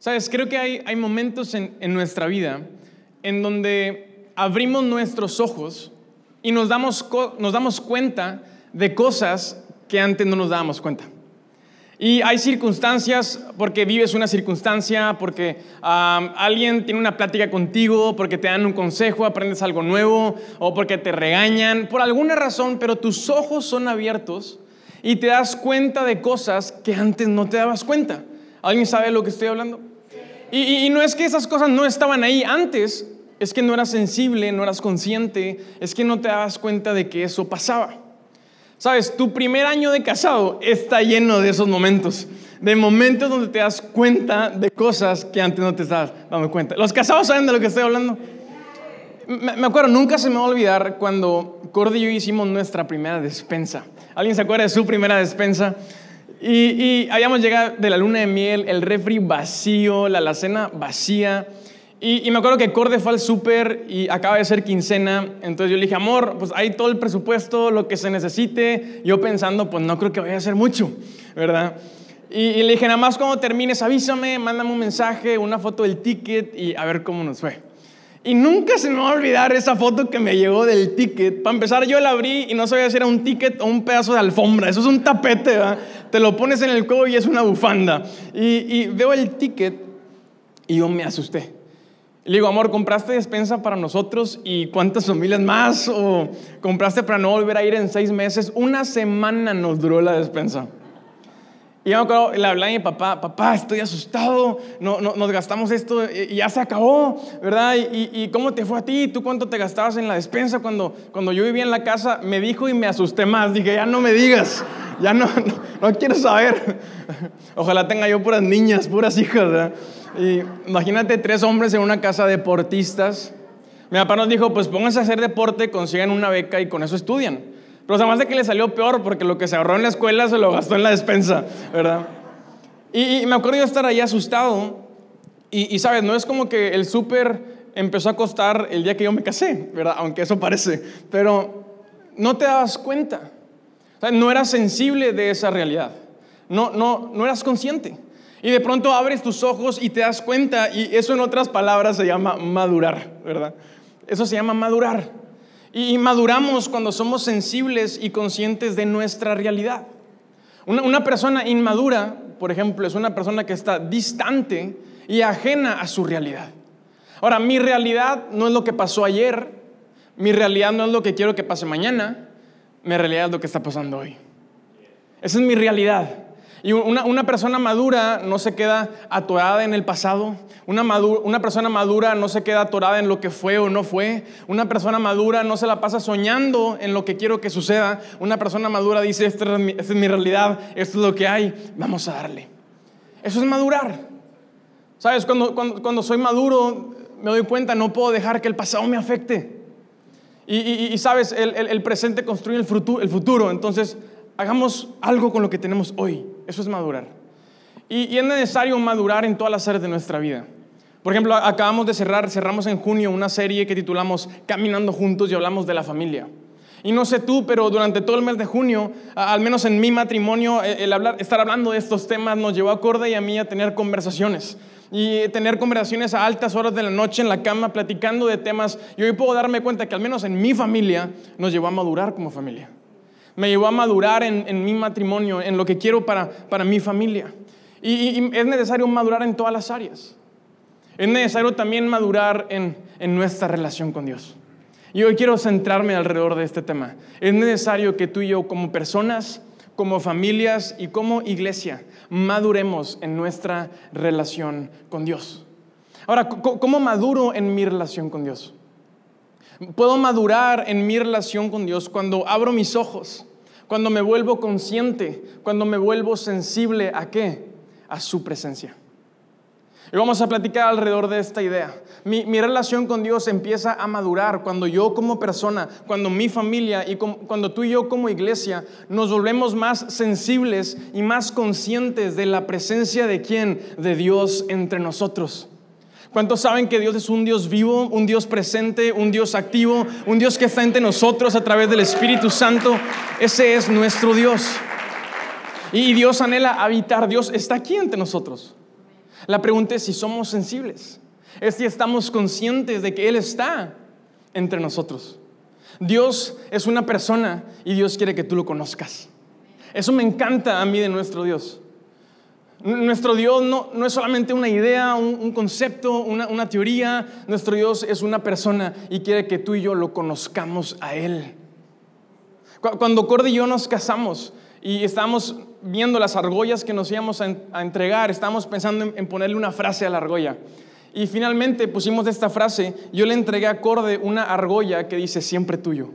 Sabes, creo que hay, hay momentos en, en nuestra vida en donde abrimos nuestros ojos y nos damos, nos damos cuenta de cosas que antes no nos dábamos cuenta. Y hay circunstancias, porque vives una circunstancia, porque am, alguien tiene una plática contigo, porque te dan un consejo, aprendes algo nuevo, o porque te regañan, por alguna razón, pero tus ojos son abiertos y te das cuenta de cosas que antes no te dabas cuenta. ¿Alguien sabe de lo que estoy hablando? Y, no es que esas cosas no estaban ahí antes, es que no eras sensible, no eras consciente, es que no te dabas cuenta de que eso pasaba. Sabes, tu primer año de casado está lleno de esos momentos, de momentos donde te das cuenta de cosas que antes no te estabas dando cuenta. ¿Los casados saben de lo que estoy hablando? Me me acuerdo, nunca se me va a olvidar cuando Cordy y yo hicimos nuestra primera despensa. ¿Alguien se acuerda de su primera despensa? Y, y habíamos llegado de la luna de miel, el refri vacío, la alacena vacía. Y, me acuerdo que Corde fue al súper y acaba de ser quincena. Entonces yo le dije, amor, pues hay todo el presupuesto, lo que se necesite. Yo pensando, pues no creo que vaya a ser mucho, ¿verdad? Y, y le dije, nada más cuando termines, avísame, mándame un mensaje, una foto del ticket y a ver cómo nos fue. Y nunca se me va a olvidar esa foto que me llegó del ticket. Para empezar, yo la abrí y no sabía si era un ticket o un pedazo de alfombra. Eso es un tapete, ¿verdad? Te lo pones en el cuello y es una bufanda. Y, y veo el ticket y yo me asusté. Le digo, amor, ¿compraste despensa para nosotros y cuántas familias más? ¿O compraste para no volver a ir en seis meses? Una semana nos duró la despensa. Y yo me acuerdo, le hablé a mi papá, papá, estoy asustado, no, no- nos gastamos esto y ya se acabó, ¿verdad? Y, y- y cómo te fue a ti? ¿Tú cuánto te gastabas en la despensa cuando, cuando yo vivía en la casa? Me dijo y me asusté más. Dije, ya no me digas, ya no, no, no quiero saber. Ojalá tenga yo puras niñas, puras hijas, ¿verdad? Y imagínate tres hombres en una casa deportistas. Mi papá nos dijo, pues pónganse a hacer deporte, consigan una beca y con eso estudian. Pero además de que le salió peor porque lo que se ahorró en la escuela se lo gastó en la despensa, ¿verdad? Y, y me acuerdo yo estar ahí asustado y, y, sabes, no es como que el súper empezó a costar el día que yo me casé, ¿verdad? Aunque eso parece, pero no te dabas cuenta. O sea, no eras sensible de esa realidad. No, no, no eras consciente. Y de pronto abres tus ojos y te das cuenta, y eso en otras palabras se llama madurar, ¿verdad? Eso se llama madurar. Y, maduramos cuando somos sensibles y conscientes de nuestra realidad. Una, una persona inmadura, por ejemplo, es una persona que está distante y ajena a su realidad. Ahora, mi realidad no es lo que pasó ayer, mi realidad no es lo que quiero que pase mañana, mi realidad es lo que está pasando hoy. Esa es mi realidad. Y una, persona madura no se queda atorada en el pasado. Una, persona madura no se queda atorada en lo que fue o no fue. Una persona madura no se la pasa soñando en lo que quiero que suceda. Una persona madura dice, esta es mi, realidad, esto es lo que hay, vamos a darle. Eso es madurar. ¿Sabes? Cuando, cuando, cuando soy maduro me doy cuenta, no puedo dejar que el pasado me afecte. Y, y- sabes, el, presente construye el futuro. Entonces, hagamos algo con lo que tenemos hoy. Eso es madurar. Y, es necesario madurar en todas las áreas de nuestra vida. Por ejemplo, acabamos de cerrar, cerramos en junio una serie que titulamos Caminando Juntos y hablamos de la familia. Y no sé tú, pero durante todo el mes de junio, al menos en mi matrimonio, eh, el estar hablando de estos temas nos llevó a Corda y a mí a tener conversaciones. Y tener conversaciones a altas horas de la noche en la cama, platicando de temas. Y hoy puedo darme cuenta que al menos en mi familia nos llevó a madurar como familia. Me llevó a madurar en, en mi matrimonio, en lo que quiero para, para mi familia. Y, es necesario madurar en todas las áreas. Es necesario también madurar en, en nuestra relación con Dios. Y hoy quiero centrarme alrededor de este tema. Es necesario que tú y yo como personas, como familias y como iglesia maduremos en nuestra relación con Dios. Ahora, ¿cómo maduro en mi relación con Dios? Puedo madurar en mi relación con Dios cuando abro mis ojos, cuando me vuelvo consciente, cuando me vuelvo sensible a qué? A su presencia. Y vamos a platicar alrededor de esta idea. Mi, relación con Dios empieza a madurar cuando yo como persona, cuando mi familia y cuando tú y yo como iglesia nos volvemos más sensibles y más conscientes de la presencia de quién? De Dios entre nosotros. ¿Cuántos saben que Dios es un Dios vivo, un Dios presente, un Dios activo, un Dios que está entre nosotros a través del Espíritu Santo? Ese es nuestro Dios. Y Dios anhela habitar, Dios está aquí entre nosotros. La pregunta es si somos sensibles. Es si estamos conscientes de que Él está entre nosotros. Dios es una persona y Dios quiere que tú lo conozcas. Eso me encanta a mí de nuestro Dios. Nuestro Dios no, no es solamente una idea, un, concepto, una, teoría. Nuestro Dios es una persona y quiere que tú y yo lo conozcamos a Él. Cuando Cordy y yo nos casamos y estábamos viendo las argollas que nos íbamos a, entregar, estábamos pensando en, en, ponerle una frase a la argolla. Y finalmente pusimos esta frase, yo le entregué a Corde una argolla que dice siempre tuyo,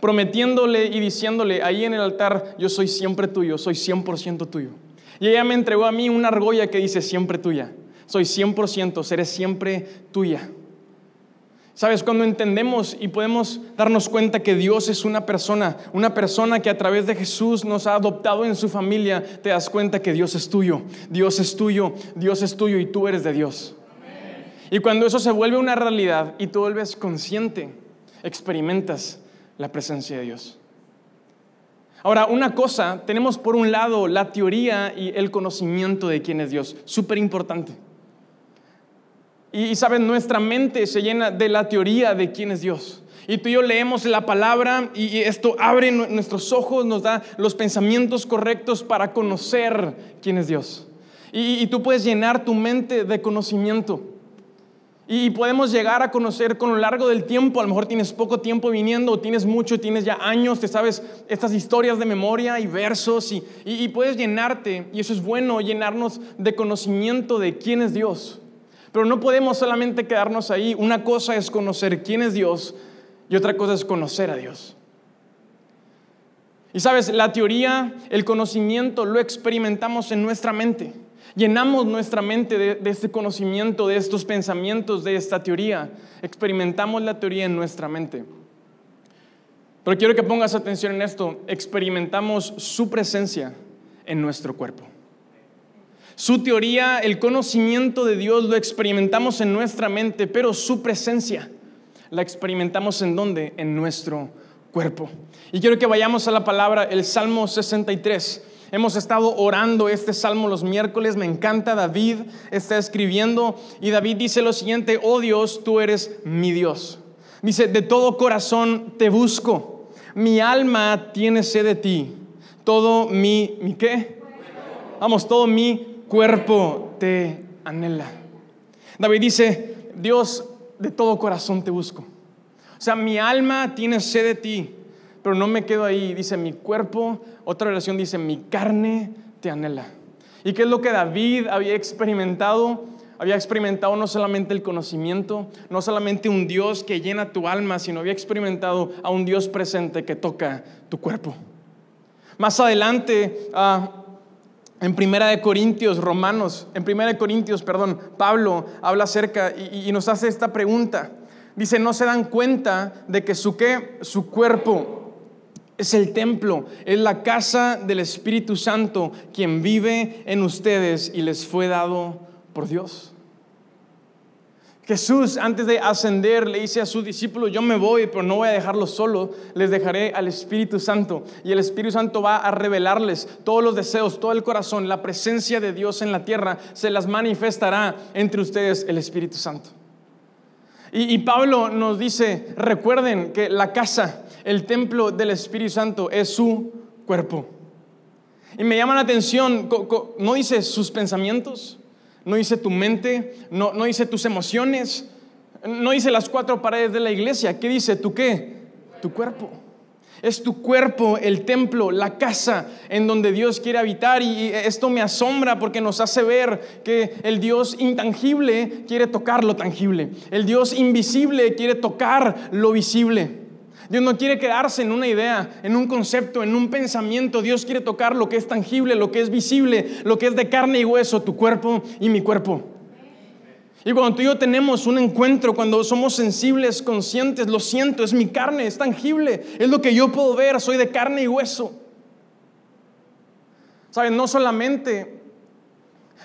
prometiéndole y diciéndole ahí en el altar, yo soy siempre tuyo, soy 100% tuyo. Y ella me entregó a mí una argolla que dice siempre tuya, soy 100%, seré siempre tuya. Sabes, cuando entendemos y podemos darnos cuenta que Dios es una persona, una persona que a través de Jesús nos ha adoptado en su familia, te das cuenta que Dios es tuyo, Dios es tuyo, Dios es tuyo y tú eres de Dios. Y cuando eso se vuelve una realidad y tú vuelves consciente, experimentas la presencia de Dios. Ahora, una cosa, tenemos por un lado la teoría y el conocimiento de quién es Dios, súper importante. Y, saben, nuestra mente se llena de la teoría de quién es Dios. Y tú y yo leemos la palabra y esto abre nuestros ojos, nos da los pensamientos correctos para conocer quién es Dios. Y, y tú puedes llenar tu mente de conocimiento. Y podemos llegar a conocer con lo largo del tiempo, a lo mejor tienes poco tiempo viniendo, o tienes mucho, tienes ya años, te sabes estas historias de memoria y versos, y, y, puedes llenarte, y eso es bueno, llenarnos de conocimiento de quién es Dios. Pero no podemos solamente quedarnos ahí. Una cosa es conocer quién es Dios y otra cosa es conocer a Dios. Y sabes, la teoría, el conocimiento lo experimentamos en nuestra mente. Llenamos nuestra mente de, este conocimiento, de estos pensamientos, de esta teoría. Experimentamos la teoría en nuestra mente. Pero quiero que pongas atención en esto. Experimentamos su presencia en nuestro cuerpo. Su teoría, el conocimiento de Dios lo experimentamos en nuestra mente, pero su presencia la experimentamos en dónde? En nuestro cuerpo. Y quiero que vayamos a la palabra, el Salmo 63. Hemos estado orando este salmo los miércoles, me encanta, David está escribiendo y David dice lo siguiente, oh Dios, tú eres mi Dios. Dice, de todo corazón te busco, mi alma tiene sed de ti, todo mi, ¿mi qué? Vamos, todo mi cuerpo te anhela. David dice, Dios, de todo corazón te busco. O sea, mi alma tiene sed de ti, pero no me quedo ahí. Dice, mi cuerpo otra versión dice, mi carne te anhela. ¿Y qué es lo que David había experimentado? Había experimentado no solamente el conocimiento, no solamente un Dios que llena tu alma, sino había experimentado a un Dios presente que toca tu cuerpo. Más adelante, ah, en Primera de Corintios, Romanos, en Primera de Corintios, perdón, Pablo habla acerca y, y nos hace esta pregunta. Dice, no se dan cuenta de que su, ¿qué? su cuerpo es el templo, es la casa del Espíritu Santo, quien vive en ustedes y les fue dado por Dios. Jesús, antes de ascender, le dice a sus discípulos, yo me voy, pero no voy a dejarlos solo, les dejaré al Espíritu Santo. Y el Espíritu Santo va a revelarles todos los deseos, todo el corazón, la presencia de Dios en la tierra, se las manifestará entre ustedes el Espíritu Santo. Y, y Pablo nos dice, recuerden que la casa, el templo del Espíritu Santo es su cuerpo. Y me llama la atención, no dice sus pensamientos, no dice tu mente, no, no dice tus emociones, no dice las cuatro paredes de la iglesia. ¿Qué dice? ¿Tu qué? Tu cuerpo. Es tu cuerpo, el templo, la casa en donde Dios quiere habitar. Y esto me asombra porque nos hace ver que el Dios intangible quiere tocar lo tangible. El Dios invisible quiere tocar lo visible. Dios no quiere quedarse en una idea, en un concepto, en un pensamiento. Dios quiere tocar lo que es tangible, lo que es visible, lo que es de carne y hueso, tu cuerpo y mi cuerpo. Y cuando tú y yo tenemos un encuentro, cuando somos sensibles, conscientes, lo siento, es mi carne, es tangible, es lo que yo puedo ver, soy de carne y hueso. ¿Saben? No solamente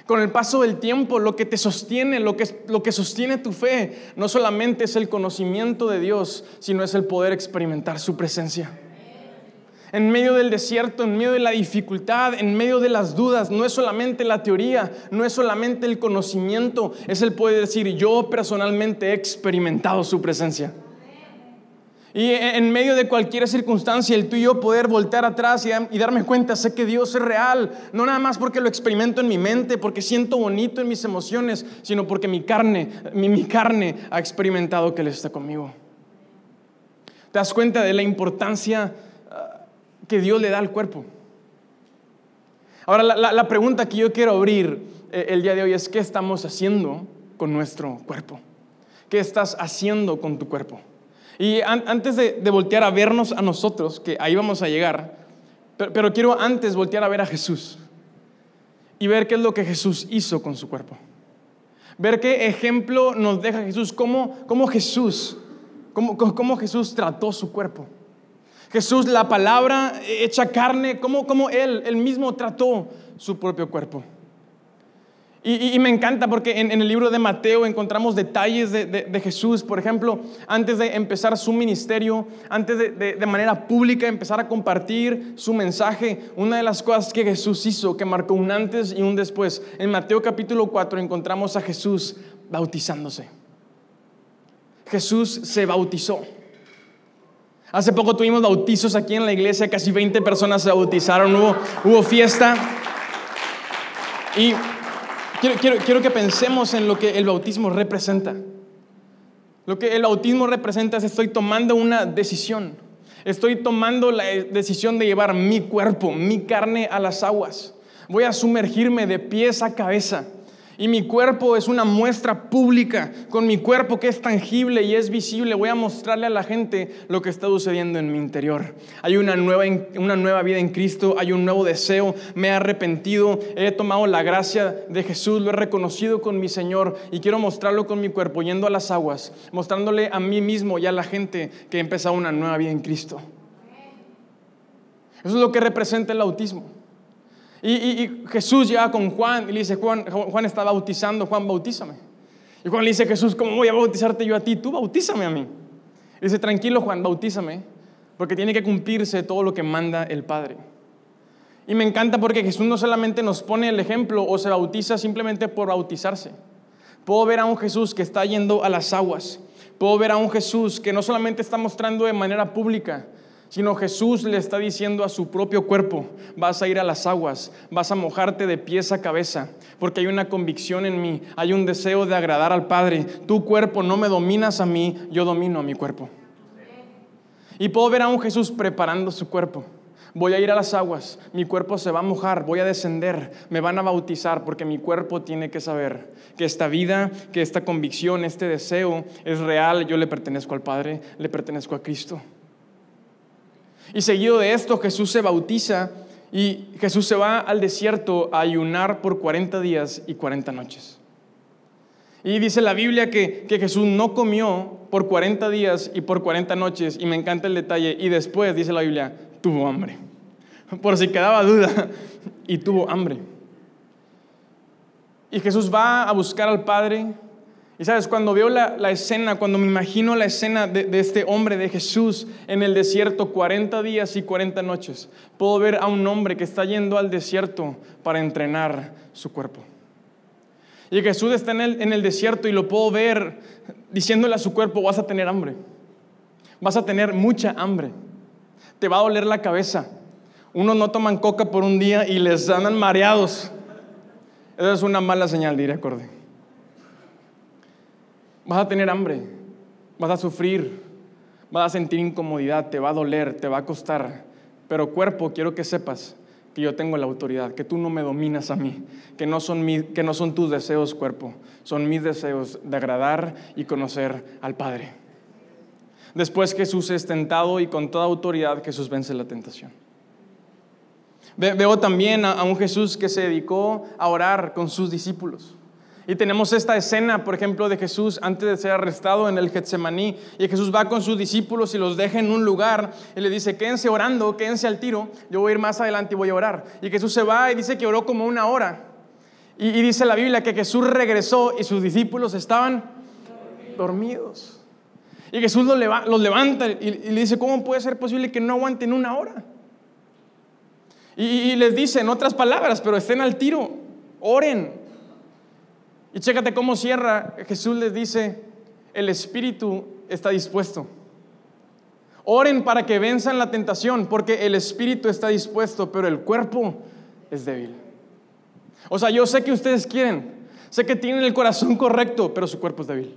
con el paso del tiempo, lo que te sostiene, lo que, lo que sostiene tu fe, no solamente es el conocimiento de Dios, sino es el poder experimentar su presencia. En medio del desierto, en medio de la dificultad, en medio de las dudas, no es solamente la teoría, no es solamente el conocimiento, es el poder decir, yo personalmente he experimentado su presencia. Y en medio de cualquier circunstancia, el tú y yo poder voltear atrás y, darme cuenta, sé que Dios es real, no nada más porque lo experimento en mi mente, porque siento bonito en mis emociones, sino porque mi carne, mi, carne ha experimentado que Él está conmigo. ¿Te das cuenta de la importancia ah, que Dios le da al cuerpo? Ahora, la, pregunta que yo quiero abrir eh, el día de hoy es, ¿qué estamos haciendo con nuestro cuerpo? ¿Qué estás haciendo con tu cuerpo? Y antes de, voltear a vernos a nosotros, que ahí vamos a llegar, pero, quiero antes voltear a ver a Jesús y ver qué es lo que Jesús hizo con su cuerpo. Ver qué ejemplo nos deja Jesús, cómo, Jesús, cómo, cómo, Jesús trató su cuerpo. Jesús, la palabra hecha carne, cómo, cómo Él, Él mismo trató su propio cuerpo. Y, me encanta porque en, el libro de Mateo encontramos detalles de, Jesús. Por ejemplo, antes de empezar su ministerio, antes de, manera pública empezar a compartir su mensaje, una de las cosas que Jesús hizo, que marcó un antes y un después. En Mateo capítulo 4 encontramos a Jesús bautizándose. Jesús se bautizó. Hace poco tuvimos bautizos aquí en la iglesia, casi 20 personas se bautizaron, hubo, hubo fiesta. Y quiero, que pensemos en lo que el bautismo representa. Lo que el bautismo representa es estoy tomando una decisión. Estoy tomando la decisión de llevar mi cuerpo, mi carne a las aguas. Voy a sumergirme de pies a cabeza. Y mi cuerpo es una muestra pública. Con mi cuerpo que es tangible y es visible, voy a mostrarle a la gente lo que está sucediendo en mi interior. Hay una nueva, una nueva vida en Cristo, hay un nuevo deseo, me he arrepentido, he tomado la gracia de Jesús, lo he reconocido con mi Señor y quiero mostrarlo con mi cuerpo, yendo a las aguas, mostrándole a mí mismo y a la gente que he empezado una nueva vida en Cristo. Eso es lo que representa el autismo. Y, Jesús llega con Juan y le dice, Juan, Juan está bautizando, Juan, bautízame. Y Juan le dice, Jesús, ¿cómo voy a bautizarte yo a ti? Tú bautízame a mí. Y dice, tranquilo Juan, bautízame, porque tiene que cumplirse todo lo que manda el Padre. Y me encanta porque Jesús no solamente nos pone el ejemplo o se bautiza simplemente por bautizarse. Puedo ver a un Jesús que está yendo a las aguas. Puedo ver a un Jesús que no solamente está mostrando de manera pública, sino Jesús le está diciendo a su propio cuerpo, vas a ir a las aguas, vas a mojarte de pies a cabeza, porque hay una convicción en mí, hay un deseo de agradar al Padre. Tu cuerpo no me dominas a mí, yo domino a mi cuerpo. Y puedo ver a un Jesús preparando su cuerpo. Voy a ir a las aguas, mi cuerpo se va a mojar, voy a descender, me van a bautizar porque mi cuerpo tiene que saber que esta vida, que esta convicción, este deseo es real, yo le pertenezco al Padre, le pertenezco a Cristo. Y seguido de esto, Jesús se bautiza y Jesús se va al desierto a ayunar por 40 días y 40 noches. Y dice la Biblia que, que, Jesús no comió por 40 días y por 40 noches, y me encanta el detalle, y después, dice la Biblia, tuvo hambre. Por si quedaba duda, y tuvo hambre. Y Jesús va a buscar al Padre, y sabes, cuando veo la, escena, cuando me imagino la escena de, este hombre, de Jesús, en el desierto, 40 días y 40 noches, puedo ver a un hombre que está yendo al desierto para entrenar su cuerpo. Y Jesús está en el, en el desierto y lo puedo ver diciéndole a su cuerpo, vas a tener hambre, vas a tener mucha hambre, te va a doler la cabeza. Unos no toman coca por un día y les andan mareados. Esa es una mala señal, diré acorde. Vas a tener hambre, vas a sufrir, vas a sentir incomodidad, te va a doler, te va a costar. Pero cuerpo, quiero que sepas que yo tengo la autoridad, que tú no me dominas a mí, que no son, que no son tus deseos, cuerpo, son mis deseos de agradar y conocer al Padre. Después Jesús es tentado y con toda autoridad Jesús vence la tentación. Veo también a un Jesús que se dedicó a orar con sus discípulos. Y tenemos esta escena, por ejemplo, de Jesús antes de ser arrestado en el Getsemaní. Y Jesús va con sus discípulos y los deja en un lugar y le dice, quédense orando, quédense al tiro, yo voy a ir más adelante y voy a orar. Y Jesús se va y dice que oró como una hora. Y, dice la Biblia que Jesús regresó y sus discípulos estaban dormidos. Y Jesús los, levanta y, y le dice, ¿cómo puede ser posible que no aguanten una hora? Y, les dice en otras palabras, pero estén al tiro, oren. Y chécate cómo cierra. Jesús les dice, el espíritu está dispuesto. Oren para que venzan la tentación, porque el espíritu está dispuesto, pero el cuerpo es débil. O sea, yo sé que ustedes quieren, sé que tienen el corazón correcto, pero su cuerpo es débil.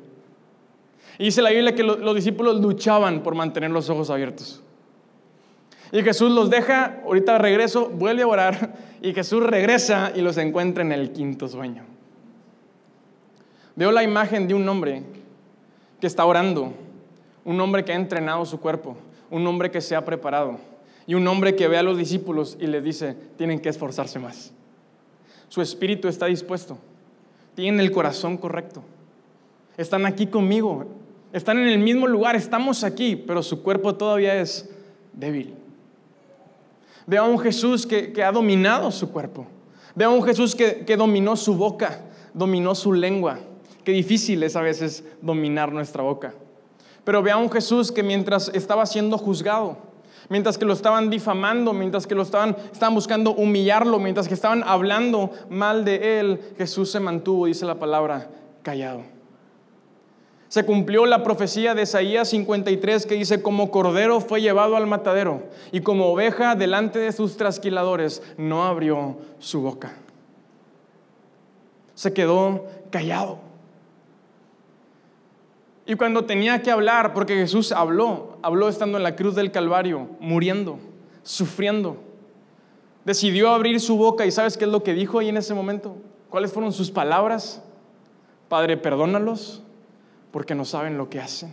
Y dice la Biblia que los discípulos luchaban por mantener los ojos abiertos. Y Jesús los deja, ahorita regreso, vuelve a orar, y Jesús regresa y los encuentra en el quinto sueño. Veo la imagen de un hombre que está orando, un hombre que ha entrenado su cuerpo, un hombre que se ha preparado, y un hombre que ve a los discípulos y les dice, tienen que esforzarse más. Su espíritu está dispuesto, tienen el corazón correcto, están aquí conmigo, están en el mismo lugar, estamos aquí, pero su cuerpo todavía es débil. Veo a un Jesús que, ha dominado su cuerpo. Veo a un Jesús que, que dominó su boca, dominó su lengua. Difícil es a veces dominar nuestra boca. Pero veo a un Jesús que mientras estaba siendo juzgado, mientras que lo estaban difamando, mientras que lo estaban, estaban buscando humillarlo, mientras que estaban hablando mal de él, Jesús se mantuvo, dice la palabra, callado. Se cumplió la profecía de Isaías 53 que dice, como cordero fue llevado al matadero y como oveja delante de sus trasquiladores, no abrió su boca. Se quedó callado. Y cuando tenía que hablar, porque Jesús habló, habló estando en la cruz del Calvario, muriendo, sufriendo, decidió abrir su boca y ¿sabes qué es lo que dijo ahí en ese momento? ¿Cuáles fueron sus palabras? Padre, perdónalos porque no saben lo que hacen.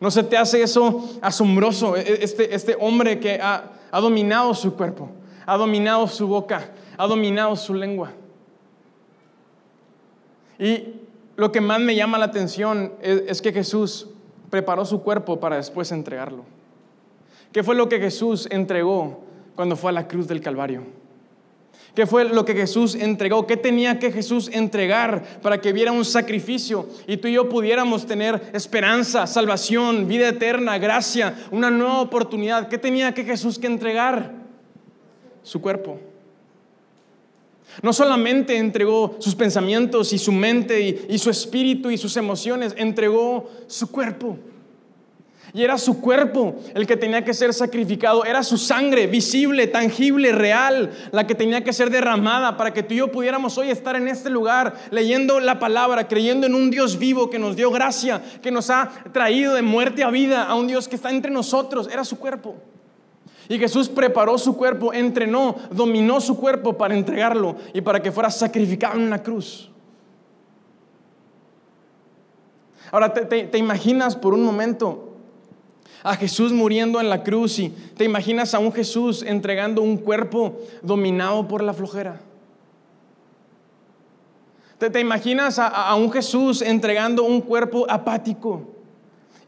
¿No se te hace eso asombroso? E, e, este, este hombre que ha, ha dominado su cuerpo, ha dominado su boca, ha dominado su lengua. Y lo que más me llama la atención es, que Jesús preparó su cuerpo para después entregarlo. ¿Qué fue lo que Jesús entregó cuando fue a la cruz del Calvario? ¿Qué fue lo que Jesús entregó? ¿Qué tenía que Jesús entregar para que viera un sacrificio y tú y yo pudiéramos tener esperanza, salvación, vida eterna, gracia, una nueva oportunidad? ¿Qué tenía que Jesús que entregar? Su cuerpo. No solamente entregó sus pensamientos y su mente y, su espíritu y sus emociones, entregó su cuerpo. Y era su cuerpo el que tenía que ser sacrificado, era su sangre visible, tangible, real, la que tenía que ser derramada para que tú y yo pudiéramos hoy estar en este lugar leyendo la palabra, creyendo en un Dios vivo que nos dio gracia, que nos ha traído de muerte a vida, a un Dios que está entre nosotros, era su cuerpo. Y Jesús preparó su cuerpo, entrenó, dominó su cuerpo para entregarlo y para que fuera sacrificado en una cruz. Ahora, te, imaginas por un momento a Jesús muriendo en la cruz y te imaginas a un Jesús entregando un cuerpo dominado por la flojera. Te, imaginas a un Jesús entregando un cuerpo apático,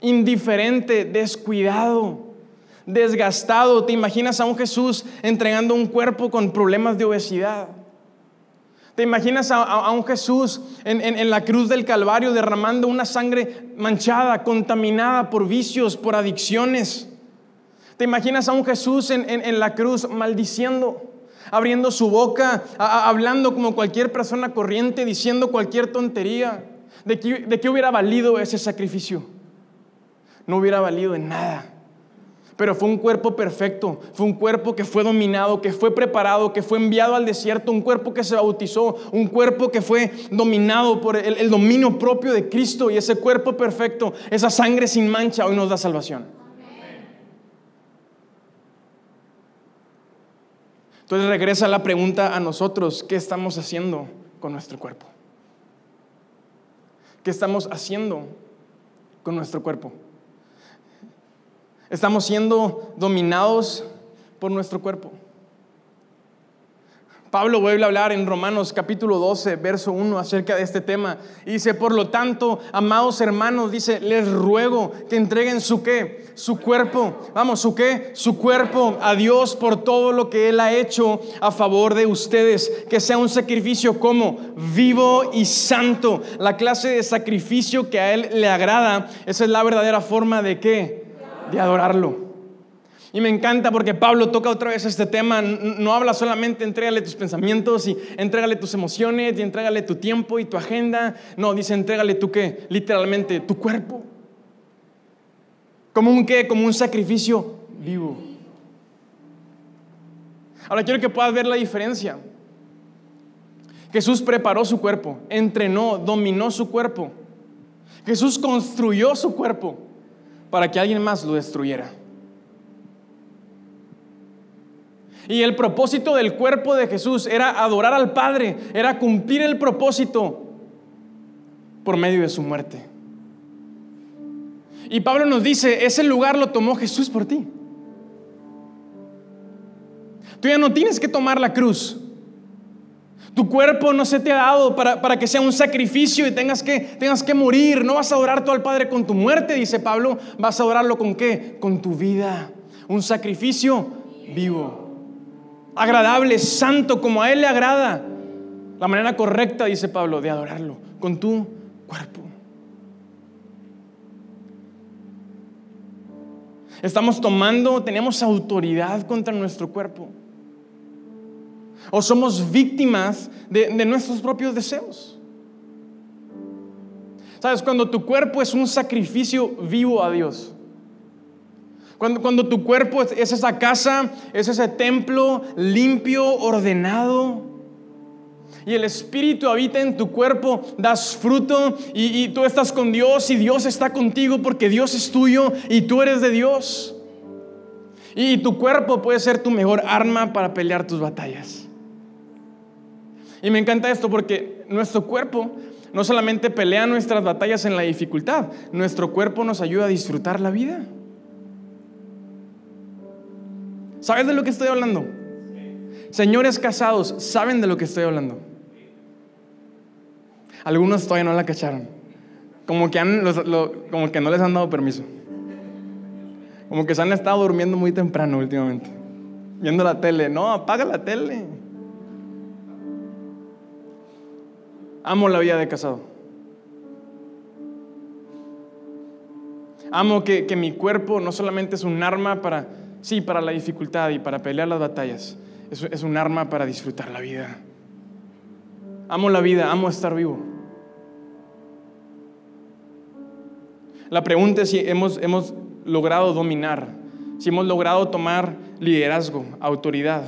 indiferente, descuidado, desgastado. Te imaginas a un Jesús entregando un cuerpo con problemas de obesidad. ¿Te imaginas a, un Jesús en, la cruz del Calvario derramando una sangre manchada, contaminada por vicios, por adicciones? ¿Te imaginas a un Jesús en, la cruz maldiciendo, abriendo su boca, hablando como cualquier persona corriente, diciendo cualquier tontería? ¿De ¿De qué hubiera valido ese sacrificio? No hubiera valido de nada. Pero fue un cuerpo perfecto, fue un cuerpo que fue dominado, que fue preparado, que fue enviado al desierto, un cuerpo que se bautizó, un cuerpo que fue dominado por el, dominio propio de Cristo y ese cuerpo perfecto, esa sangre sin mancha, hoy nos da salvación. Entonces regresa la pregunta a nosotros, ¿qué estamos haciendo con nuestro cuerpo? ¿Qué estamos haciendo con nuestro cuerpo? Estamos siendo dominados por nuestro cuerpo. Pablo vuelve a hablar en Romanos capítulo 12, verso 1 acerca de este tema. Y dice, por lo tanto, amados hermanos, dice, les ruego que entreguen su qué, su cuerpo, vamos, su qué, su cuerpo a Dios por todo lo que Él ha hecho a favor de ustedes. Que sea un sacrificio como vivo y santo. La clase de sacrificio que a Él le agrada, esa es la verdadera forma de qué, de adorarlo. Y me encanta porque Pablo toca otra vez este tema. No habla solamente entrégale tus pensamientos y entrégale tus emociones y entrégale tu tiempo y tu agenda. No, dice entrégale tú qué, literalmente tu cuerpo. Como un qué, como un sacrificio vivo. Ahora quiero que puedas ver la diferencia. Jesús preparó su cuerpo, entrenó, dominó su cuerpo. Jesús construyó su cuerpo para que alguien más lo destruyera. Y el propósito del cuerpo de Jesús era adorar al Padre, era cumplir el propósito por medio de su muerte. Y Pablo nos dice, ese lugar lo tomó Jesús por ti. Tú ya no tienes que tomar la cruz. Tu cuerpo no se te ha dado para, que sea un sacrificio y tengas que, tengas que morir. No vas a adorar tú al Padre con tu muerte, dice Pablo. Vas a adorarlo con qué? Con tu vida. Un sacrificio vivo. Agradable, santo, como a Él le agrada. La manera correcta, dice Pablo, de adorarlo. Con tu cuerpo. Estamos tomando, tenemos autoridad contra nuestro cuerpo. O somos víctimas de, nuestros propios deseos. ¿Sabes? Cuando tu cuerpo es un sacrificio vivo a Dios. Cuando, cuando, tu cuerpo es, esa casa, es ese templo limpio, ordenado. Y el Espíritu habita en tu cuerpo, das fruto y, y tú estás con Dios y Dios está contigo porque Dios es tuyo y tú eres de Dios. Y tu cuerpo puede ser tu mejor arma para pelear tus batallas. Y me encanta esto porque nuestro cuerpo no solamente pelea nuestras batallas en la dificultad, nuestro cuerpo nos ayuda a disfrutar la vida. ¿Sabes de lo que estoy hablando? Señores casados, ¿saben de lo que estoy hablando? Algunos todavía no la cacharon. Como que, como que no les han dado permiso. Como que se han estado durmiendo muy temprano últimamente. Viendo la tele. No, apaga la tele. Amo la vida de casado. Amo que, mi cuerpo no solamente es un arma para, sí, para la dificultad y para pelear las batallas, es, es un arma para disfrutar la vida. Amo la vida, amo estar vivo. La pregunta es si hemos, hemos logrado dominar, si hemos logrado tomar liderazgo, autoridad,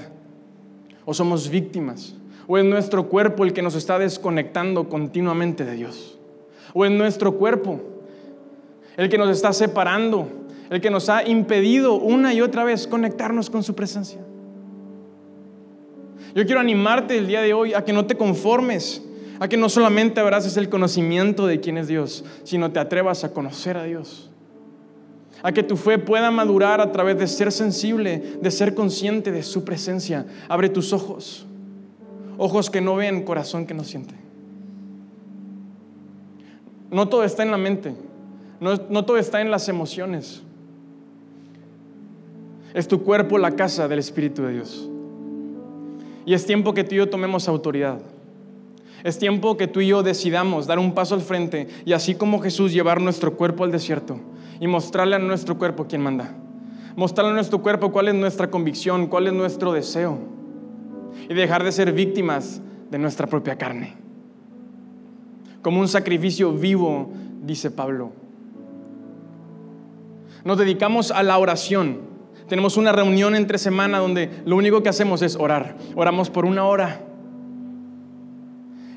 o somos víctimas. ¿O es nuestro cuerpo el que nos está desconectando continuamente de Dios? ¿O es nuestro cuerpo el que nos está separando, el que nos ha impedido una y otra vez conectarnos con su presencia? Yo quiero animarte el día de hoy a que no te conformes, a que no solamente abraces el conocimiento de quién es Dios, sino te atrevas a conocer a Dios. A que tu fe pueda madurar a través de ser sensible, de ser consciente de su presencia. Abre tus ojos. Ojos que no ven, corazón que no siente. No todo está en la mente, no, no todo está en las emociones. Es tu cuerpo la casa del Espíritu de Dios. Y es tiempo que tú y yo tomemos autoridad. Es tiempo que tú y yo decidamos dar un paso al frente y así como Jesús llevar nuestro cuerpo al desierto y mostrarle a nuestro cuerpo quién manda. Mostrarle a nuestro cuerpo cuál es nuestra convicción, cuál es nuestro deseo y dejar de ser víctimas de nuestra propia carne. Como un sacrificio vivo, dice Pablo. Nos dedicamos a la oración. Tenemos una reunión entre semana donde lo único que hacemos es orar. Oramos por una hora.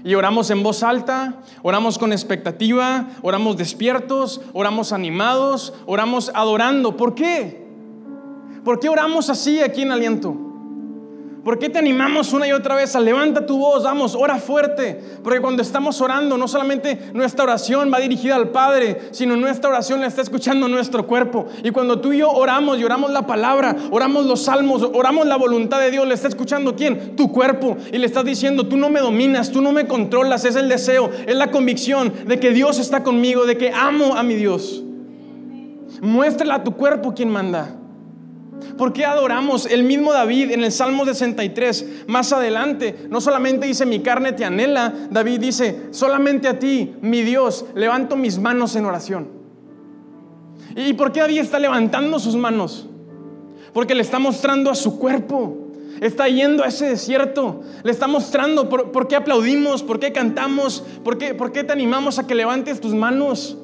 Y oramos en voz alta, oramos con expectativa, oramos despiertos, oramos animados, oramos adorando. ¿Por qué? ¿Por qué oramos así aquí en aliento? ¿Por qué te animamos una y otra vez a levanta tu voz, vamos, ora fuerte? Porque cuando estamos orando, no solamente nuestra oración va dirigida al Padre, sino nuestra oración la está escuchando nuestro cuerpo. Y cuando tú y yo oramos y oramos la palabra, oramos los salmos, oramos la voluntad de Dios, le está escuchando quién? Tu cuerpo. Y le estás diciendo, tú no me dominas, tú no me controlas, es el deseo, es la convicción de que Dios está conmigo, de que amo a mi Dios. Muéstrala a tu cuerpo quien manda. ¿Por qué adoramos? El mismo David en el Salmo 63, más adelante, no solamente dice mi carne te anhela, David dice, solamente a ti, mi Dios, levanto mis manos en oración. ¿Y por qué David está levantando sus manos? porque le está mostrando a su cuerpo. Está yendo a ese desierto. Le está mostrando por, qué aplaudimos, por qué cantamos, por qué, por qué te animamos a que levantes tus manos.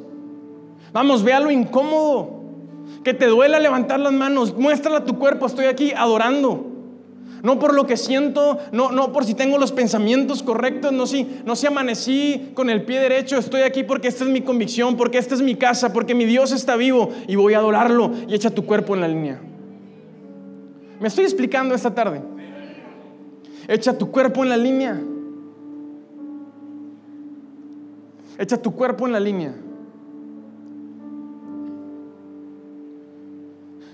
Vamos, vea lo incómodo. Que te duela levantar las manos. Muéstrala tu cuerpo. Estoy aquí adorando. No por lo que siento, no, no por si tengo los pensamientos correctos, no si, no si amanecí con el pie derecho, estoy aquí porque esta es mi convicción, porque esta es mi casa, porque mi Dios está vivo y voy a adorarlo y echa tu cuerpo en la línea. Me estoy explicando esta tarde. Echa tu cuerpo en la línea. Echa tu cuerpo en la línea.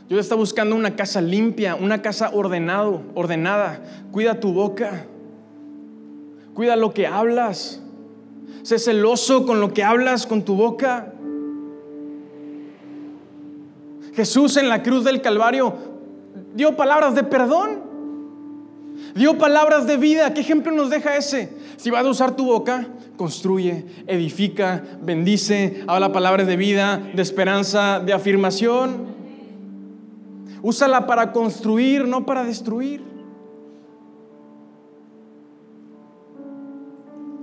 Dios está buscando una casa limpia, una casa ordenado, ordenada. Cuida tu boca. Cuida lo que hablas. Sé celoso con lo que hablas con tu boca. Jesús en la cruz del Calvario dio palabras de perdón. Dio palabras de vida. ¿Qué ejemplo nos deja ese? Si vas a usar tu boca, construye, edifica, bendice, habla palabras de vida, de esperanza, de afirmación. Úsala para construir, no para destruir.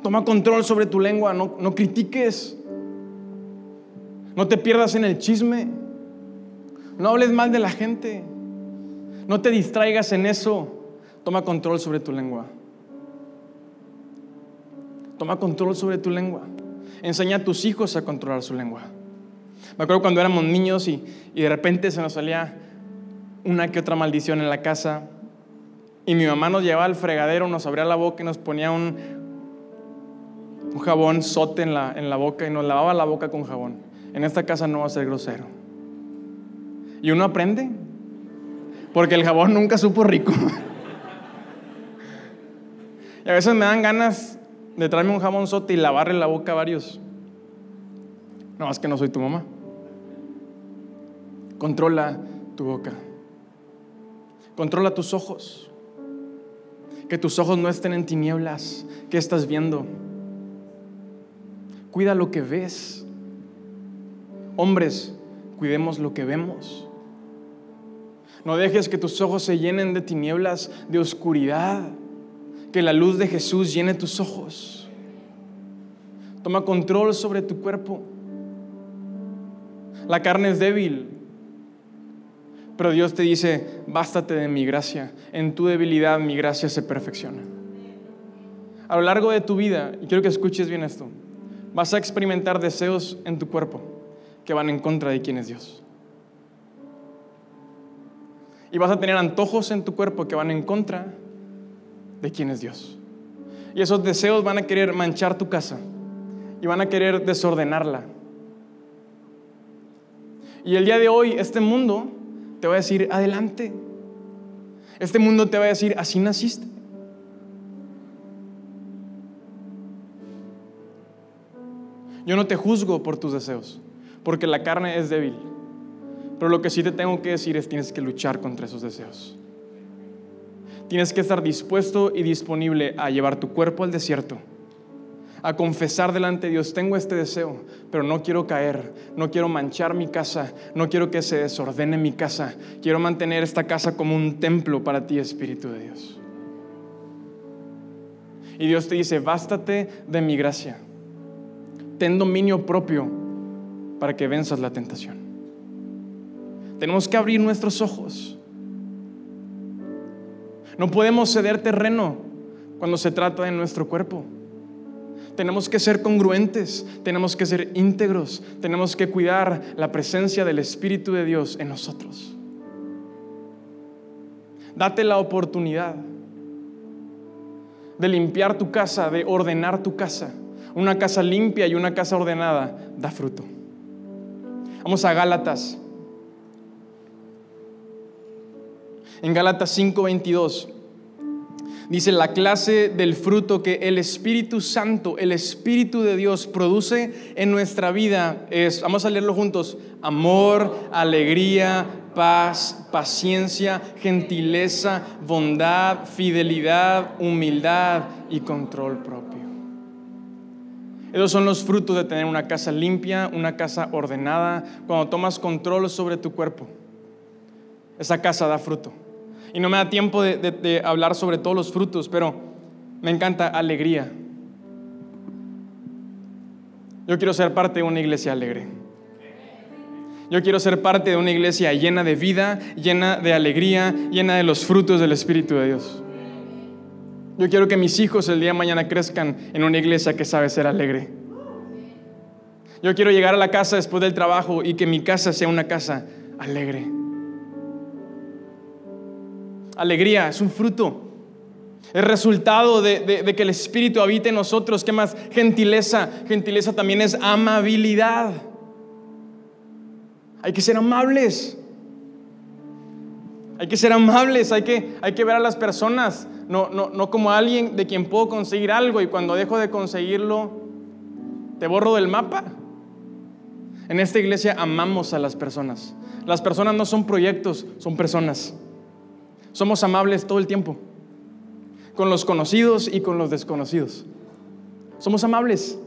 Toma control sobre tu lengua, no, no critiques. No te pierdas en el chisme. No hables mal de la gente. No te distraigas en eso. Toma control sobre tu lengua. Toma control sobre tu lengua. Enseña a tus hijos a controlar su lengua. Me acuerdo cuando éramos niños y, y de repente se nos salía una que otra maldición en la casa. Y mi mamá nos llevaba al fregadero, nos abría la boca y nos ponía un, jabón sote en la, en la boca y nos lavaba la boca con jabón. En esta casa no va a ser grosero. Y uno aprende, porque el jabón nunca supo rico. y a veces me dan ganas de traerme un jabón sote y lavarle la boca a varios. No, más que no soy tu mamá. Controla tu boca. Controla tus ojos. Que tus ojos no estén en tinieblas. ¿Qué estás viendo? Cuida lo que ves. Hombres, cuidemos lo que vemos. No dejes que tus ojos se llenen de tinieblas, de oscuridad. Que la luz de Jesús llene tus ojos. Toma control sobre tu cuerpo. La carne es débil, pero Dios te dice, bástate de mi gracia. En tu debilidad mi gracia se perfecciona. A lo largo de tu vida, y quiero que escuches bien esto, vas a experimentar deseos en tu cuerpo que van en contra de quién es Dios. Y vas a tener antojos en tu cuerpo que van en contra de quién es Dios. Y esos deseos van a querer manchar tu casa y van a querer desordenarla. Y el día de hoy, este mundo te va a decir, adelante. Este mundo te va a decir, así naciste. Yo no te juzgo por tus deseos, porque la carne es débil. Pero lo que sí te tengo que decir es tienes que luchar contra esos deseos. Tienes que estar dispuesto y disponible a llevar tu cuerpo al desierto a confesar delante de Dios, tengo este deseo, pero no quiero caer, no quiero manchar mi casa, no quiero que se desordene mi casa, quiero mantener esta casa como un templo para ti, Espíritu de Dios. Y Dios te dice, bástate de mi gracia, ten dominio propio para que venzas la tentación. Tenemos que abrir nuestros ojos. No podemos ceder terreno cuando se trata de nuestro cuerpo. Tenemos que ser congruentes, tenemos que ser íntegros, tenemos que cuidar la presencia del Espíritu de Dios en nosotros. Date la oportunidad de limpiar tu casa, de ordenar tu casa. Una casa limpia y una casa ordenada da fruto. Vamos a Gálatas. En Gálatas 5:22 Dice la clase del fruto que el Espíritu Santo, el Espíritu de Dios produce en nuestra vida es, vamos a leerlo juntos, amor, alegría, paz, paciencia, gentileza, bondad, fidelidad, humildad y control propio. Esos son los frutos de tener una casa limpia, una casa ordenada, cuando tomas control sobre tu cuerpo. esa casa da fruto. Y no me da tiempo de, hablar sobre todos los frutos, pero me encanta alegría. Yo quiero ser parte de una iglesia alegre. Yo quiero ser parte de una iglesia llena de vida, llena de alegría, llena de los frutos del Espíritu de Dios. Yo quiero que mis hijos el día de mañana crezcan en una iglesia que sabe ser alegre. Yo quiero llegar a la casa después del trabajo y que mi casa sea una casa alegre. Alegría es un fruto. Es resultado de, de, que el Espíritu habite en nosotros. ¿Qué más? Gentileza. Gentileza también es amabilidad. Hay que ser amables. Hay que ser amables, hay que, hay que ver a las personas, no, no, no como alguien de quien puedo conseguir algo y cuando dejo de conseguirlo, te borro del mapa. En esta iglesia amamos a las personas. Las personas no son proyectos, son personas. Somos amables todo el tiempo, con los conocidos y con los desconocidos. Somos amables.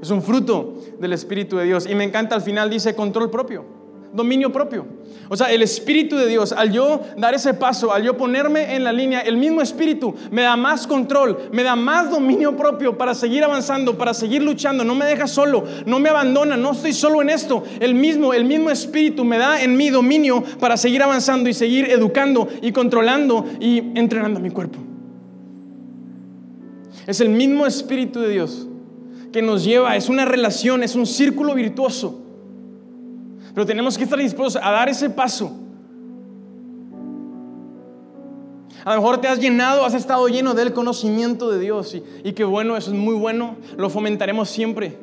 Es un fruto del Espíritu de Dios. Y me encanta al final dice control propio, dominio propio. O sea, el Espíritu de Dios, al yo dar ese paso, al yo ponerme en la línea, el mismo Espíritu me da más control, me da más dominio propio para seguir avanzando, para seguir luchando. No me deja solo, no me abandona, no estoy solo en esto. El mismo, el mismo Espíritu me da en mi dominio para seguir avanzando y seguir educando y controlando y entrenando mi cuerpo. Es el mismo Espíritu de Dios que nos lleva, es una relación, es un círculo virtuoso. Pero tenemos que estar dispuestos a dar ese paso. A lo mejor te has llenado, has estado lleno del conocimiento de Dios y, y qué bueno, eso es muy bueno, lo fomentaremos siempre.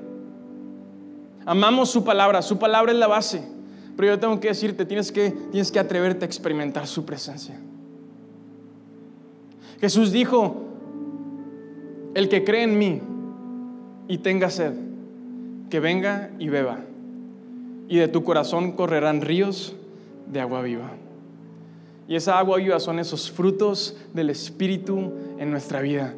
Amamos su palabra, su palabra es la base. Pero yo tengo que decirte, tienes que, tienes que atreverte a experimentar su presencia. Jesús dijo, el que cree en mí, y tenga sed, que venga y beba, y de tu corazón correrán ríos de agua viva. Y esa agua viva son esos frutos del Espíritu en nuestra vida.